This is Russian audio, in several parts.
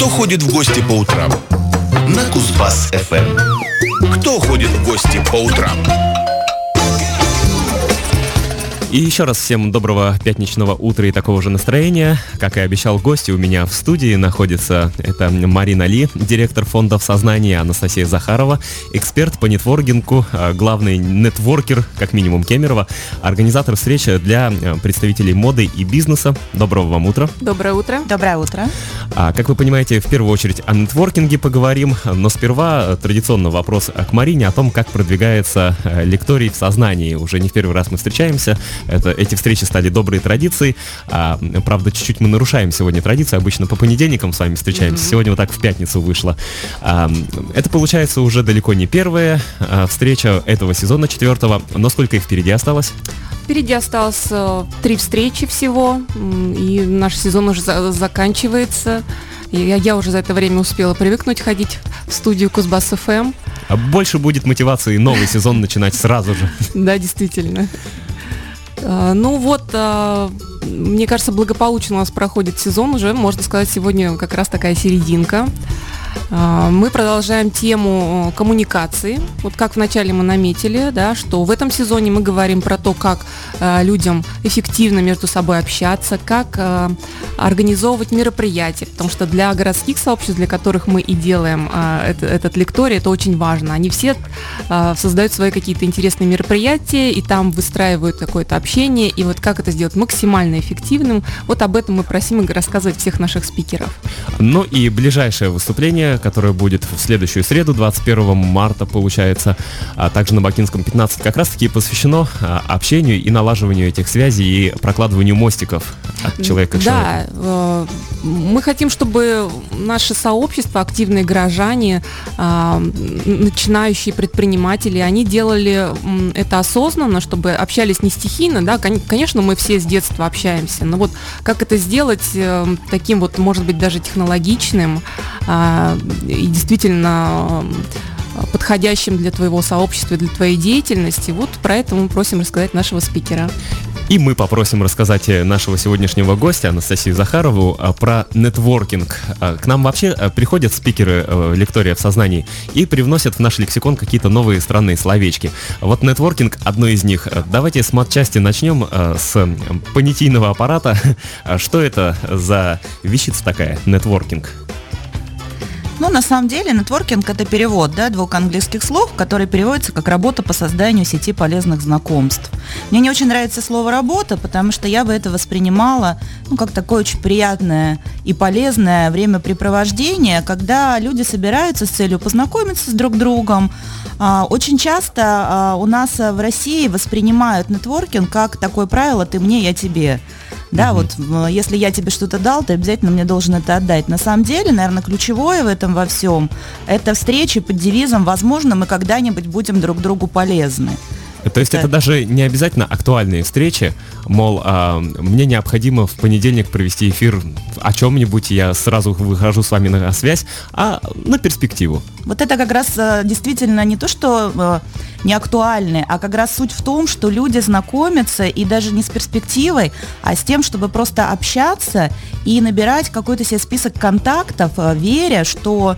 Кто ходит в гости по утрам? На Кузбасс-ФМ. Кто ходит в гости по утрам? И еще раз всем доброго пятничного утра и такого же настроения. Как и обещал гости, у меня в студии находится это Марина Ли, директор фондов сознания, Анастасия Захарова, эксперт по нетворкингу, а, главный нетворкер, как минимум Кемерова, организатор встречи для а, представителей моды и бизнеса. Доброго вам утра. Доброе утро. Доброе утро. А, как вы понимаете, в первую очередь о нетворкинге поговорим, но сперва традиционно вопрос к Марине о том, как продвигается а, лекторий в сознании. Уже не в первый раз мы встречаемся. Это, эти встречи стали доброй традицией. А, правда, чуть-чуть мы нарушаем сегодня традицию. Обычно по понедельникам с вами встречаемся. Mm-hmm. Сегодня вот так в пятницу вышло. А, это получается уже далеко не первая а, встреча этого сезона четвертого. Но сколько их впереди осталось? Впереди осталось э, три встречи всего, и наш сезон уже за- заканчивается. Я, я уже за это время успела привыкнуть ходить в студию Кузбасс ФМ. А больше будет мотивации новый сезон начинать сразу же. Да, действительно. А, ну вот, а, мне кажется, благополучно у нас проходит сезон уже, можно сказать, сегодня как раз такая серединка. А, мы продолжаем тему э, коммуникации. Вот как вначале мы наметили, да, что в этом сезоне мы говорим про то, как э, людям эффективно между собой общаться, как э, организовывать мероприятия, потому что для городских сообществ, для которых мы и делаем это, этот лекторий, это очень важно. Они все создают свои какие-то интересные мероприятия и там выстраивают какое-то общение. И вот как это сделать максимально эффективным, вот об этом мы просим рассказывать всех наших спикеров. Ну и ближайшее выступление которое будет в следующую среду, 21 марта, получается, а также на Бакинском 15, как раз-таки посвящено а, общению и налаживанию этих связей и прокладыванию мостиков от человека к да, человеку. Да, мы хотим, чтобы наше сообщество, активные горожане, а, начинающие предприниматели, они делали это осознанно, чтобы общались не стихийно, да, конечно, мы все с детства общаемся, но вот как это сделать э, таким вот, может быть, даже технологичным, и действительно подходящим для твоего сообщества, для твоей деятельности. Вот про это мы просим рассказать нашего спикера. И мы попросим рассказать нашего сегодняшнего гостя Анастасию Захарову а, про нетворкинг. А, к нам вообще приходят спикеры лектория в сознании и привносят в наш лексикон какие-то новые странные словечки. Вот нетворкинг одно из них. Давайте с матчасти начнем с понятийного аппарата. Что это за вещица такая, нетворкинг? Ну, на самом деле, нетворкинг – это перевод да, двух английских слов, которые переводятся как «работа по созданию сети полезных знакомств». Мне не очень нравится слово «работа», потому что я бы это воспринимала ну, как такое очень приятное и полезное времяпрепровождение, когда люди собираются с целью познакомиться с друг другом. А, очень часто а, у нас в России воспринимают нетворкинг как такое правило «ты мне, я тебе». Да, угу. вот если я тебе что-то дал, ты обязательно мне должен это отдать. На самом деле, наверное, ключевое в этом во всем – это встречи под девизом «Возможно, мы когда-нибудь будем друг другу полезны». То есть это, это даже не обязательно актуальные встречи, мол, а, мне необходимо в понедельник провести эфир о чем-нибудь, я сразу выхожу с вами на связь, а на перспективу. Вот это как раз а, действительно не то, что а, не актуальны, а как раз суть в том, что люди знакомятся и даже не с перспективой, а с тем, чтобы просто общаться и набирать какой-то себе список контактов, а, веря, что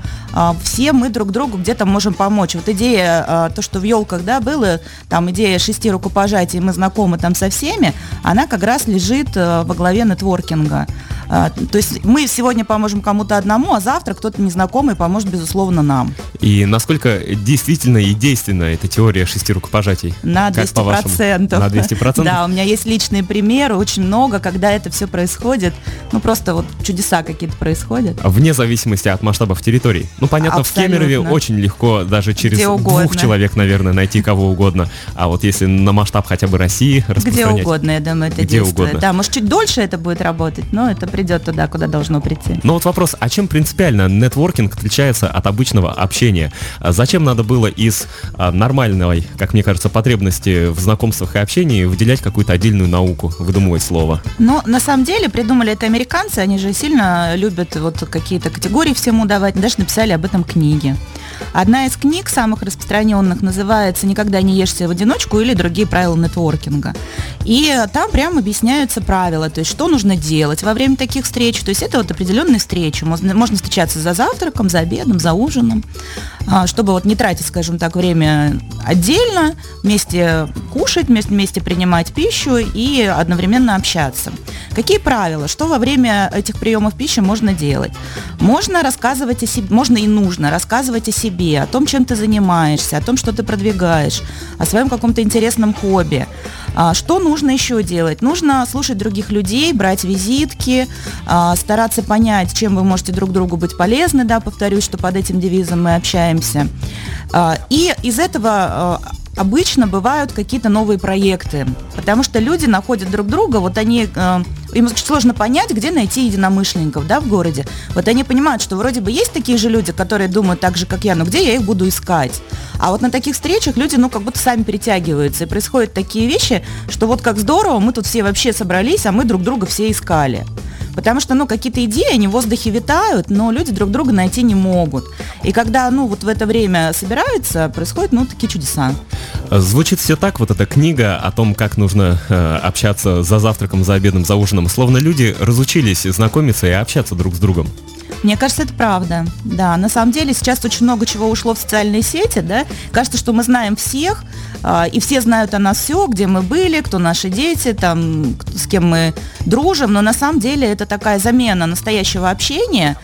все мы друг другу где-то можем помочь. Вот идея, то, что в елках, да, было, там идея шести рукопожатий, мы знакомы там со всеми, она как раз лежит э, во главе нетворкинга. А, то есть мы сегодня поможем кому-то одному, а завтра кто-то незнакомый поможет, безусловно, нам. И насколько действительно и действенна эта теория шести рукопожатий? На 200%. На 200%? Да, у меня есть личные примеры, очень много, когда это все происходит. Ну, просто вот чудеса какие-то происходят. Вне зависимости от масштабов территорий. Ну, понятно, Абсолютно. в Кемерове очень легко даже через двух человек, наверное, найти кого угодно. А вот если на масштаб хотя бы России распространять... Где угодно, я думаю, это Где действует. Угодно. Да, может, чуть дольше это будет работать, но это придет туда, куда должно прийти. Ну вот вопрос, а чем принципиально нетворкинг отличается от обычного общения? А зачем надо было из а, нормальной, как мне кажется, потребности в знакомствах и общении выделять какую-то отдельную науку, выдумывать слово? Ну, на самом деле, придумали это американцы, они же сильно любят вот какие-то категории всему давать, даже написали об этом книги. Одна из книг самых распространенных называется «Никогда не ешься в одиночку» или «Другие правила нетворкинга». И там прямо объясняются правила, то есть что нужно делать во время таких встреч. То есть это вот определенные встречи. Можно, можно встречаться за завтраком, за обедом, за ужином, а, чтобы вот не тратить, скажем так, время отдельно, вместе кушать, вместе, вместе принимать пищу и одновременно общаться. Какие правила? Что во время этих приемов пищи можно делать? Можно рассказывать о себе, можно и нужно рассказывать о себе, о том, чем ты занимаешься, о том, что ты продвигаешь, о своем каком-то интересном хобби. А, что нужно еще делать? Нужно слушать других людей, брать визитки, а, стараться понять, чем вы можете друг другу быть полезны, да, повторюсь, что под этим девизом мы общаемся. А, и из этого обычно бывают какие-то новые проекты, потому что люди находят друг друга, вот они, э, им очень сложно понять, где найти единомышленников, да, в городе. Вот они понимают, что вроде бы есть такие же люди, которые думают так же, как я, но где я их буду искать? А вот на таких встречах люди, ну, как будто сами перетягиваются, и происходят такие вещи, что вот как здорово, мы тут все вообще собрались, а мы друг друга все искали. Потому что, ну, какие-то идеи, они в воздухе витают, но люди друг друга найти не могут. И когда, ну, вот в это время собираются, происходят, ну, такие чудеса. Звучит все так, вот эта книга о том, как нужно э, общаться за завтраком, за обедом, за ужином, словно люди разучились знакомиться и общаться друг с другом. Мне кажется, это правда. Да, на самом деле сейчас очень много чего ушло в социальные сети, да. Кажется, что мы знаем всех, э, и все знают о нас все, где мы были, кто наши дети, там, с кем мы дружим, но на самом деле это такая замена настоящего общения,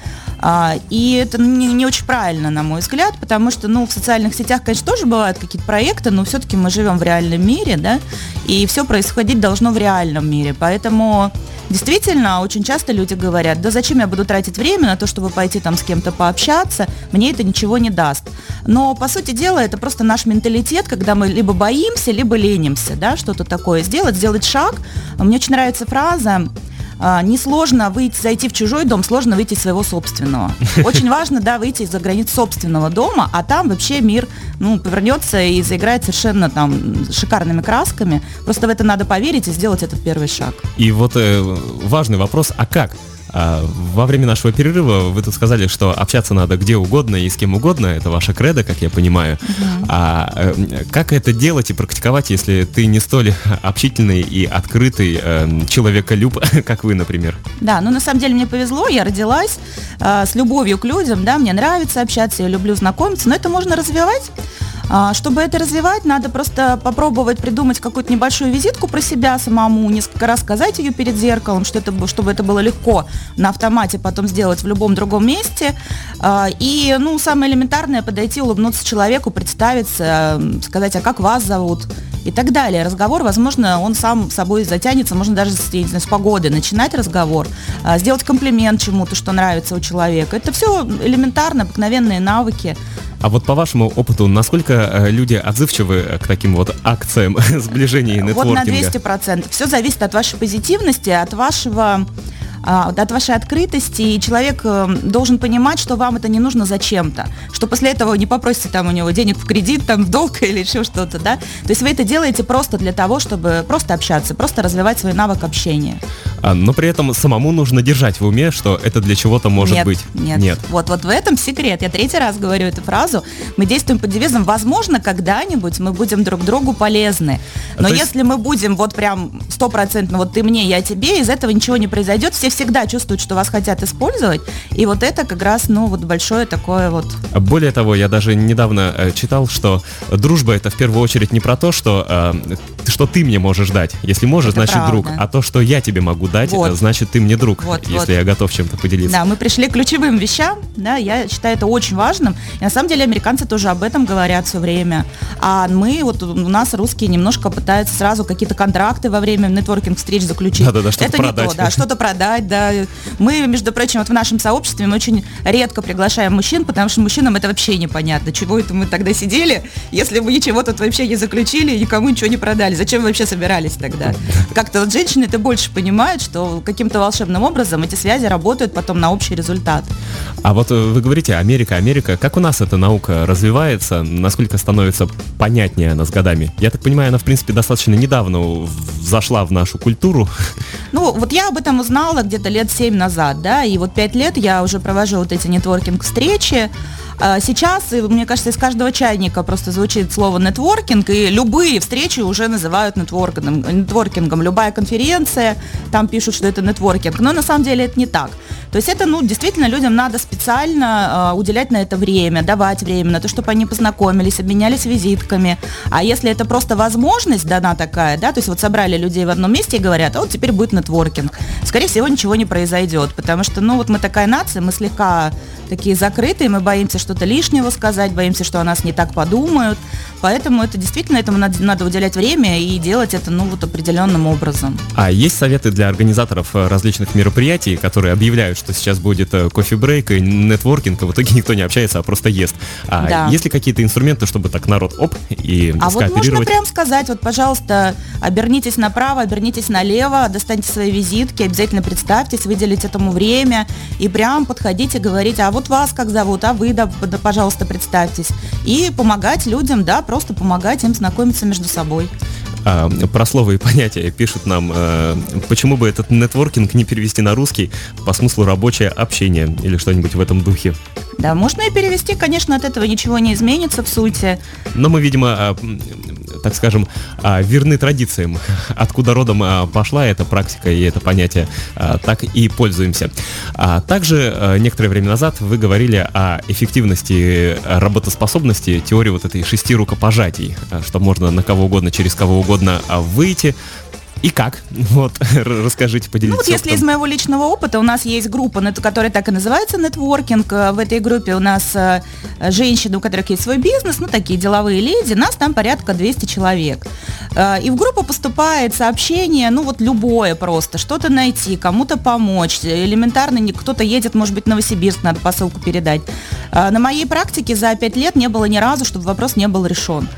и это не, не очень правильно, на мой взгляд, потому что, ну, в социальных сетях, конечно, тоже бывают какие-то проекты, но все-таки мы живем в реальном мире, да, и все происходить должно в реальном мире. Поэтому Действительно, очень часто люди говорят, да зачем я буду тратить время на то, чтобы пойти там с кем-то пообщаться, мне это ничего не даст. Но, по сути дела, это просто наш менталитет, когда мы либо боимся, либо ленимся, да, что-то такое сделать, сделать шаг. Мне очень нравится фраза, а, несложно выйти, зайти в чужой дом, сложно выйти из своего собственного. Очень важно, да, выйти из-за границ собственного дома, а там вообще мир, ну, повернется и заиграет совершенно там шикарными красками. Просто в это надо поверить и сделать этот первый шаг. И вот э, важный вопрос, а как? А, во время нашего перерыва вы тут сказали, что общаться надо где угодно и с кем угодно. Это ваша кредо, как я понимаю. Uh-huh. А э, как это делать и практиковать, если ты не столь общительный и открытый э, человеколюб, как вы, например? Да, ну на самом деле мне повезло, я родилась э, с любовью к людям, да, мне нравится общаться, я люблю знакомиться, но это можно развивать. А, чтобы это развивать, надо просто попробовать придумать какую-то небольшую визитку про себя самому, несколько раз сказать ее перед зеркалом, что это, чтобы это было легко на автомате потом сделать в любом другом месте. А, и, ну, самое элементарное подойти, улыбнуться человеку, представиться, сказать, а как вас зовут, и так далее. Разговор, возможно, он сам собой затянется, можно даже с, не знаю, с погоды начинать разговор, а, сделать комплимент чему-то, что нравится у человека. Это все элементарно, обыкновенные навыки. А вот по вашему опыту, насколько э, люди отзывчивы к таким вот акциям сближения и нетворкинга? Вот на 200%. Все зависит от вашей позитивности, от вашего от вашей открытости, и человек э, должен понимать, что вам это не нужно зачем-то, что после этого не попросите там у него денег в кредит, там в долг или еще что-то, да. То есть вы это делаете просто для того, чтобы просто общаться, просто развивать свой навык общения. А, но при этом самому нужно держать в уме, что это для чего-то может нет, быть. Нет, нет. Вот, вот в этом секрет. Я третий раз говорю эту фразу. Мы действуем под девизом «Возможно, когда-нибудь мы будем друг другу полезны». Но а если есть... мы будем вот прям стопроцентно, вот ты мне, я тебе, из этого ничего не произойдет, все всегда чувствуют, что вас хотят использовать, и вот это как раз, ну, вот большое такое вот... Более того, я даже недавно э, читал, что дружба это в первую очередь не про то, что, э, что ты мне можешь дать, если можешь, это значит правда. друг, а то, что я тебе могу дать, вот. значит ты мне друг, вот, если вот. я готов чем-то поделиться. Да, мы пришли к ключевым вещам, да, я считаю это очень важным, и на самом деле американцы тоже об этом говорят все время, а мы, вот у нас русские немножко пытаются сразу какие-то контракты во время нетворкинг встреч заключить. Да-да-да, что-то это продать. не то, да, что-то продать, да. Мы, между прочим, вот в нашем сообществе мы очень редко приглашаем мужчин, потому что мужчинам это вообще непонятно. Чего это мы тогда сидели, если мы ничего тут вообще не заключили и никому ничего не продали? Зачем мы вообще собирались тогда? Как-то вот женщины это больше понимают, что каким-то волшебным образом эти связи работают потом на общий результат. А вот э, вы говорите Америка, Америка. Как у нас эта наука развивается? Насколько становится понятнее она с годами? Я так понимаю, она, в принципе, достаточно недавно зашла в нашу культуру. Ну, вот я об этом узнала где-то лет 7 назад, да, и вот 5 лет я уже провожу вот эти нетворкинг-встречи, сейчас, мне кажется, из каждого чайника просто звучит слово нетворкинг, и любые встречи уже называют нетворкингом. нетворкингом. Любая конференция, там пишут, что это нетворкинг. Но на самом деле это не так. То есть это, ну, действительно, людям надо специально э, уделять на это время, давать время на то, чтобы они познакомились, обменялись визитками. А если это просто возможность дана такая, да, то есть вот собрали людей в одном месте и говорят, а вот теперь будет нетворкинг. Скорее всего, ничего не произойдет, потому что, ну, вот мы такая нация, мы слегка такие закрытые, мы боимся что-то лишнего сказать, боимся, что о нас не так подумают. Поэтому это действительно этому надо, надо уделять время и делать это ну вот определенным образом. А есть советы для организаторов э, различных мероприятий, которые объявляют, что сейчас будет э, кофе-брейк и нетворкинг, и в итоге никто не общается, а просто ест. А да. есть ли какие-то инструменты, чтобы так народ оп и А вот можно прям сказать, вот, пожалуйста, обернитесь направо, обернитесь налево, достаньте свои визитки, обязательно представьтесь, выделите этому время и прям подходите, говорите, а вот вас как зовут, а вы, да, да пожалуйста, представьтесь. И помогать людям, да, просто помогать им знакомиться между собой. А, про слово и понятия пишут нам, а, почему бы этот нетворкинг не перевести на русский по смыслу рабочее общение или что-нибудь в этом духе. Да, можно и перевести, конечно, от этого ничего не изменится в сути. Но мы, видимо, а, так скажем, а, верны традициям. Откуда родом а, пошла эта практика и это понятие, так и пользуемся. Также некоторое время назад вы говорили о эффективности работоспособности теории вот этой шести рукопожатий, что можно на кого угодно, через кого угодно выйти, и как? Вот, расскажите, поделитесь. Ну, вот если из моего личного опыта, у нас есть группа, которая так и называется нетворкинг. Э, в этой группе у нас э, женщины, у которых есть свой бизнес, ну, такие деловые леди, нас там порядка 200 человек. Э, и в группу поступает сообщение, ну, вот любое просто, что-то найти, кому-то помочь. Элементарно, кто-то едет, может быть, в Новосибирск, надо посылку передать. На моей практике за 5 лет не было ни разу, чтобы вопрос не был решен.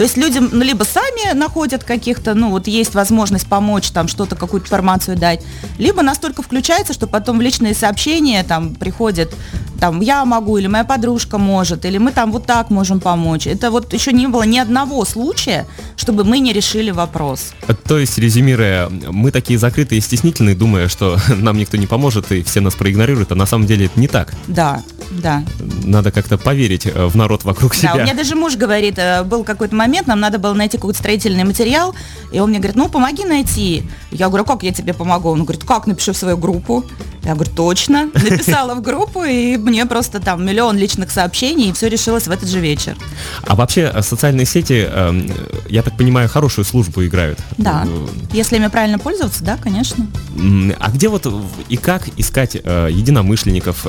То есть люди ну, либо сами находят каких-то, ну вот есть возможность помочь, там что-то, какую-то информацию дать, либо настолько включается, что потом в личные сообщения там приходят, там я могу, или моя подружка может, или мы там вот так можем помочь. Это вот еще не было ни одного случая, чтобы мы не решили вопрос. То есть, резюмируя, мы такие закрытые и стеснительные, думая, что нам никто не поможет и все нас проигнорируют, а на самом деле это не так. Да, да. Надо как-то поверить э, в народ вокруг себя. Да, у меня даже муж говорит, э, был какой-то момент, нам надо было найти какой-то строительный материал, и он мне говорит, ну помоги найти. Я говорю, «А как я тебе помогу? Он говорит, как, напиши в свою группу. Я говорю, точно. Написала в группу, и мне просто там миллион личных сообщений, и все решилось в этот же вечер. А вообще э, социальные сети, эм, я так понимаю, хорошую службу играют? Да. Если ими правильно пользоваться, да, конечно. А где вот и как искать единомышленников,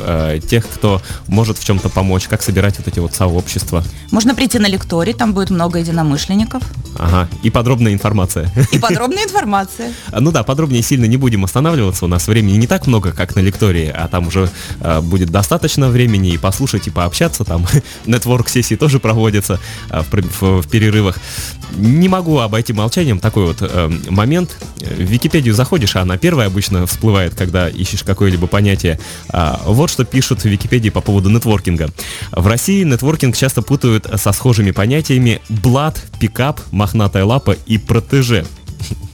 тех, кто может в чем-то помочь, как собирать вот эти вот сообщества? Можно прийти на лекторий, там будет много единомышленников. Ага, и подробная информация. И подробная информация. Ну да, подробнее сильно не будем останавливаться, у нас времени не так много, как на лектории, а там уже э, будет достаточно времени и послушать, и пообщаться, там нетворк-сессии тоже проводятся э, в, в, в перерывах. Не могу обойти молчанием такой вот э, момент. В Википедию заходишь, а она первая обычно всплывает, когда ищешь какое-либо понятие. А, вот что пишут в Википедии по поводу нетворкинга. В России нетворкинг часто путают со схожими понятиями блат, пикап, мохнатая лапа и протеже.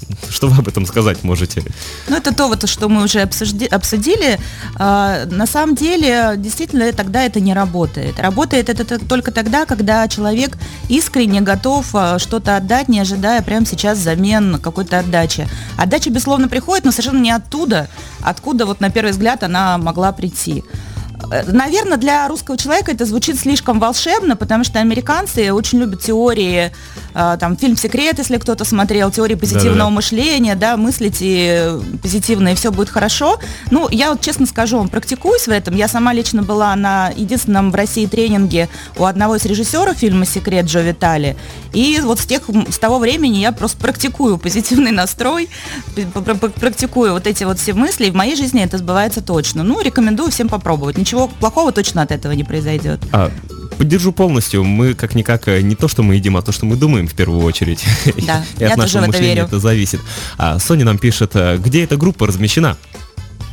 Что вы об этом сказать можете? Ну, это то, вот, что мы уже обсужди, обсудили. А, на самом деле, действительно, тогда это не работает. Работает это только тогда, когда человек искренне готов а, что-то отдать, не ожидая прямо сейчас замен какой-то отдачи. Отдача, безусловно, приходит, но совершенно не оттуда, откуда вот на первый взгляд она могла прийти. Э, Наверное, для русского человека это звучит слишком волшебно, потому что американцы очень любят теории, э, там, фильм «Секрет», если кто-то смотрел, теории позитивного Да-да. мышления, да, мыслите позитивно, и все будет хорошо. Ну, я вот честно скажу, практикуюсь в этом. Я сама лично была на единственном в России тренинге у одного из режиссеров фильма «Секрет» Джо Витали. И вот с, тех, с того времени я просто практикую позитивный настрой, практикую вот эти вот все мысли, и в моей жизни это сбывается точно. Ну, рекомендую всем попробовать ничего плохого точно от этого не произойдет. А, поддержу полностью. Мы как-никак э, не то, что мы едим, а то, что мы думаем в первую очередь. Да, И от нашего мышления верю. это зависит. А Соня нам пишет, э, где эта группа размещена?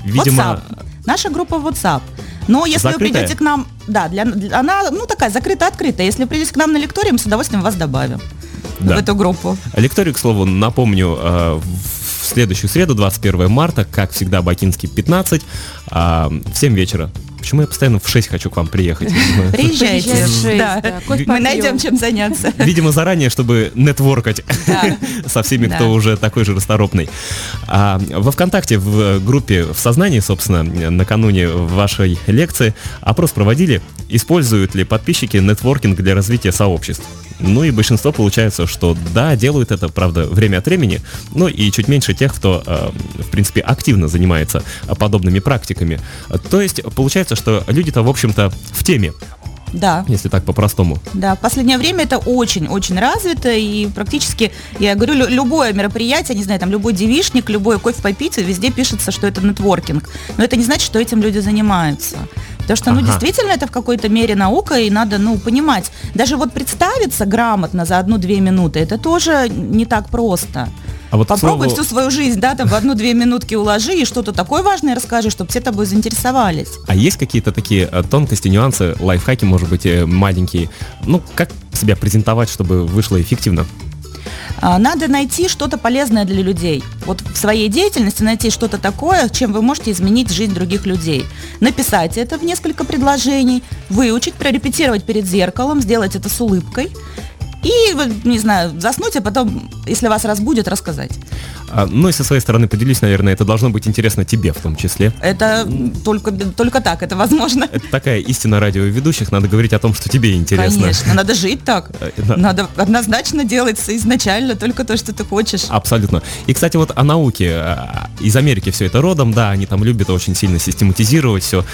Видимо... WhatsApp. Наша группа WhatsApp. Но если Закрытая? вы придете к нам, да, для, для, она, ну, такая закрыта-открытая. Если вы придете к нам на лекторий, мы с удовольствием вас добавим да. в эту группу. Лекторий, к слову, напомню, э, в следующую среду, 21 марта, как всегда, Бакинский 15, в 7 вечера Почему я постоянно в 6 хочу к вам приехать? Приезжайте. Приезжай в шесть, Да. Мы найдем чем заняться. Видимо, заранее, чтобы нетворкать со всеми, кто уже такой же расторопный. А, во ВКонтакте в группе «В сознании», собственно, накануне вашей лекции опрос проводили, используют ли подписчики нетворкинг для развития сообществ. Ну и большинство получается, что да, делают это, правда, время от времени, но и чуть меньше тех, кто, э, в принципе, активно занимается э, подобными практиками. То есть получается, что люди-то, в общем-то, в теме, Да. если так по-простому. Да, в последнее время это очень-очень развито, и практически, я говорю, лю- любое мероприятие, не знаю, там любой девишник, любой кофе попить, везде пишется, что это нетворкинг. Но это не значит, что этим люди занимаются. Потому что, ну, Ага. действительно, это в какой-то мере наука, и надо, ну, понимать. Даже вот представиться грамотно за одну-две минуты, это тоже не так просто. А вот, Попробуй слову- всю свою жизнь, да, там в одну-две минутки уложи и что-то такое важное расскажи, чтобы все тобой заинтересовались. А есть какие-то такие э, тонкости, нюансы, лайфхаки, может быть, э, маленькие? Ну, как себя презентовать, чтобы вышло эффективно? А, Надо найти что-то полезное для людей. Вот в своей деятельности найти что-то такое, чем вы можете изменить жизнь других людей. Написать это в несколько предложений, выучить, прорепетировать перед зеркалом, сделать это с улыбкой. И, не знаю, заснуть, а потом, если вас разбудит, рассказать. А, ну и со своей стороны поделюсь, наверное, это должно быть интересно тебе в том числе. Это только, только так, это возможно. Это такая истина радиоведущих, надо говорить о том, что тебе интересно. Конечно, надо жить так. Э, да. Надо однозначно делать изначально только то, что ты хочешь. Абсолютно. И, кстати, вот о науке. А, Из Америки все это родом, да, они там любят очень сильно систематизировать все,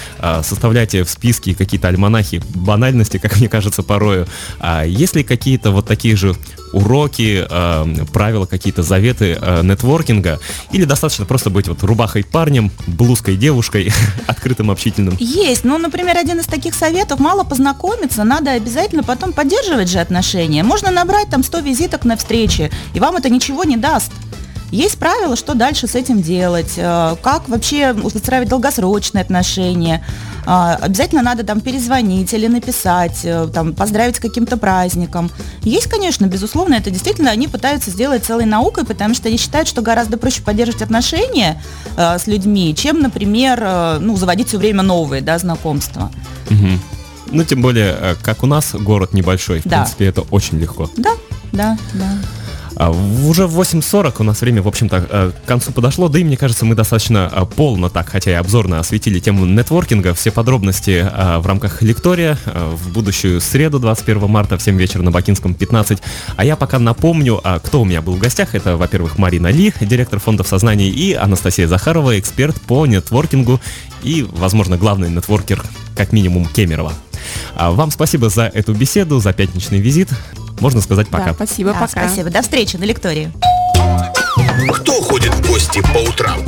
составлять в списки какие-то альманахи банальности, как мне кажется, порою. А есть ли какие-то вот такие же уроки, а, правила, какие-то заветы а, нетворкинга? Или достаточно просто быть вот рубахой парнем, блузкой девушкой, открытым, общительным? Есть. Ну, например, один из таких советов, мало познакомиться, надо обязательно потом поддерживать же отношения. Можно набрать там 100 визиток на встрече, и вам это ничего не даст. Есть правила, что дальше с этим делать, э, как вообще устраивать долгосрочные отношения. А, Обязательно надо там перезвонить или написать, э, там, поздравить с каким-то праздником. Есть, конечно, безусловно, это действительно они пытаются сделать целой наукой, потому что они считают, что гораздо проще поддерживать отношения э, с людьми, чем, например, э, ну, заводить все время новые да, знакомства. Мгм. Ну, тем более, э, как у нас город небольшой, в Да. принципе, это очень легко. Да, да, да. А, Уже в 8.40 у нас время, в общем-то, э, к концу подошло, да и мне кажется, мы достаточно э, полно так, хотя и обзорно осветили тему нетворкинга. Все подробности э, в рамках лектория э, в будущую среду, 21 марта в 7 вечера на Бакинском 15. А я пока напомню, а, кто у меня был в гостях. Это, во-первых, Марина Ли, директор фондов сознания, и Анастасия Захарова, эксперт по нетворкингу и, возможно, главный нетворкер, как минимум, Кемерова. А Вам спасибо за эту беседу, за пятничный визит. Можно сказать пока. Да, спасибо, Да, пока. Спасибо. До встречи на лектории. Кто ходит в гости по утрам?